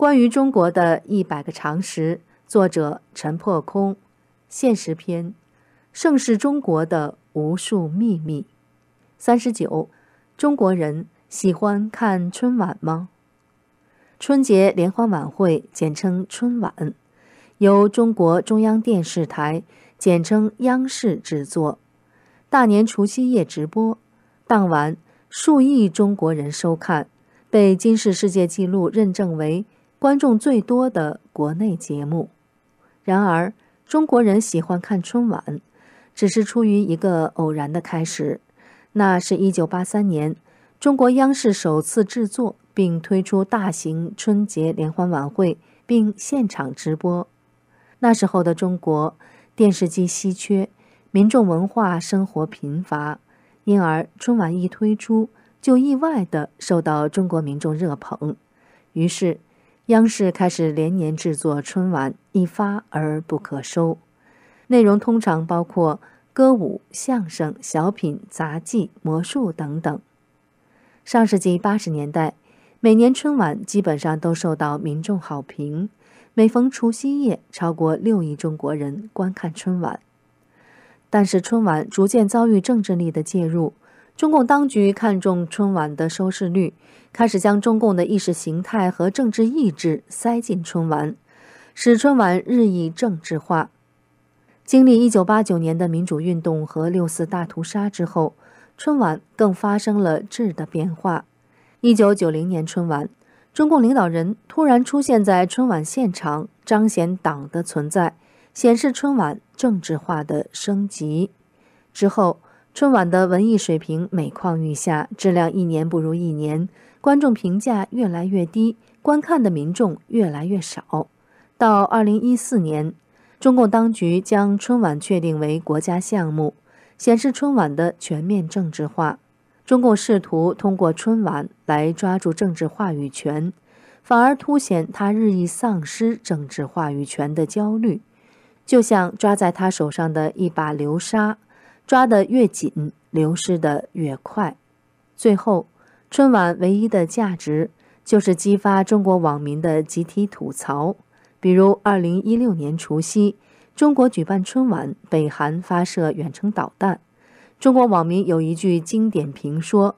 关于中国的一百个常识，作者陈破空，现实篇，盛世中国的无数秘密。三十九，中国人喜欢看春晚吗？春节联欢晚会简称春晚，由中国中央电视台简称央视制作，大年除夕夜直播，当晚数亿中国人收看。被金氏世界纪录认证为观众最多的国内节目。然而，中国人喜欢看春晚，只是出于一个偶然的开始。那是一九八三年，中国央视首次制作并推出大型春节联欢晚会，并现场直播。那时候的中国，电视机稀缺，民众文化生活贫乏，因而春晚一推出。就意外地受到中国民众热捧，于是央视开始连年制作春晚，一发而不可收。内容通常包括歌舞、相声、小品、杂技、魔术等等。上世纪八十年代，每年春晚基本上都受到民众好评，每逢除夕夜，超过六亿中国人观看春晚。但是春晚逐渐遭遇政治力的介入。中共当局看重春晚的收视率，开始将中共的意识形态和政治意志塞进春晚，使春晚日益政治化。经历1989年的民主运动和六四大屠杀之后，春晚更发生了质的变化。1990年春晚，中共领导人突然出现在春晚现场，彰显党的存在，显示春晚政治化的升级。之后。春晚的文艺水平每况愈下，质量一年不如一年，观众评价越来越低，观看的民众越来越少。到二零一四年，中共当局将春晚确定为国家项目，显示春晚的全面政治化。中共试图通过春晚来抓住政治话语权，反而凸显他日益丧失政治话语权的焦虑，就像抓在他手上的一把流沙。抓得越紧，流失的越快。最后，春晚唯一的价值就是激发中国网民的集体吐槽。比如，二零一六年除夕，中国举办春晚，北韩发射远程导弹。中国网民有一句经典评说：“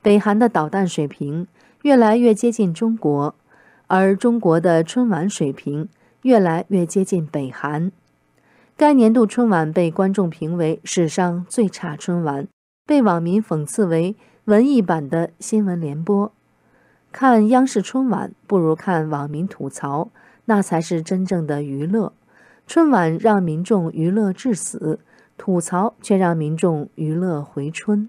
北韩的导弹水平越来越接近中国，而中国的春晚水平越来越接近北韩。”该年度春晚被观众评为史上最差春晚，被网民讽刺为文艺版的新闻联播。看央视春晚不如看网民吐槽，那才是真正的娱乐。春晚让民众娱乐至死，吐槽却让民众娱乐回春。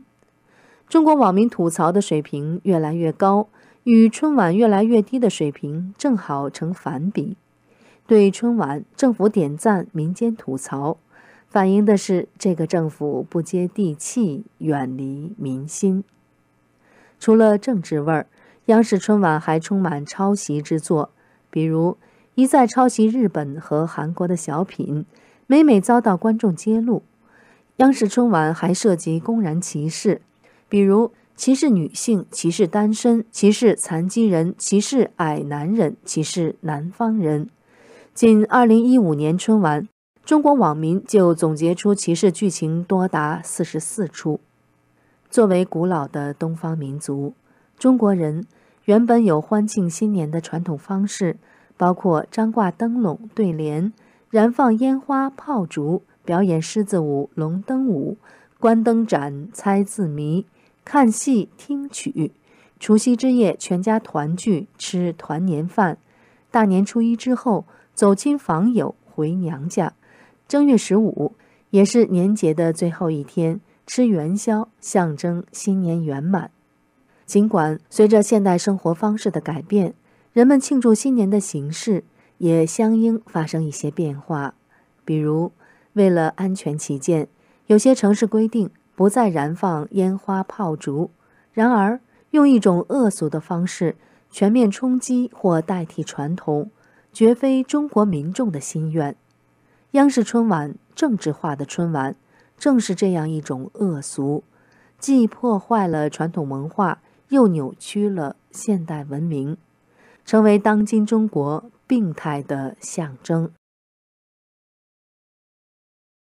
中国网民吐槽的水平越来越高，与春晚越来越低的水平正好成反比。对春晚，政府点赞，民间吐槽，反映的是这个政府不接地气，远离民心。除了政治味儿，央视春晚还充满抄袭之作，比如一再抄袭日本和韩国的小品，每每遭到观众揭露。央视春晚还涉及公然歧视，比如歧视女性、歧视单身、歧视残疾人、歧视矮男人、歧视南方人。仅2015年春晚，中国网民就总结出歧视剧情多达四十四出。作为古老的东方民族，中国人原本有欢庆新年的传统方式，包括张挂灯笼、对联、燃放烟花炮竹、表演狮子舞、龙灯舞、观灯展、猜字谜、看戏听曲。除夕之夜，全家团聚吃团年饭。大年初一之后。走亲访友，回娘家。正月十五也是年节的最后一天，吃元宵，象征新年圆满。尽管随着现代生活方式的改变，人们庆祝新年的形式也相应发生一些变化。比如，为了安全起见，有些城市规定不再燃放烟花炮竹。然而，用一种恶俗的方式全面冲击或代替传统。绝非中国民众的心愿。央视春晚政治化的春晚，正是这样一种恶俗，既破坏了传统文化，又扭曲了现代文明。成为当今中国病态的象征。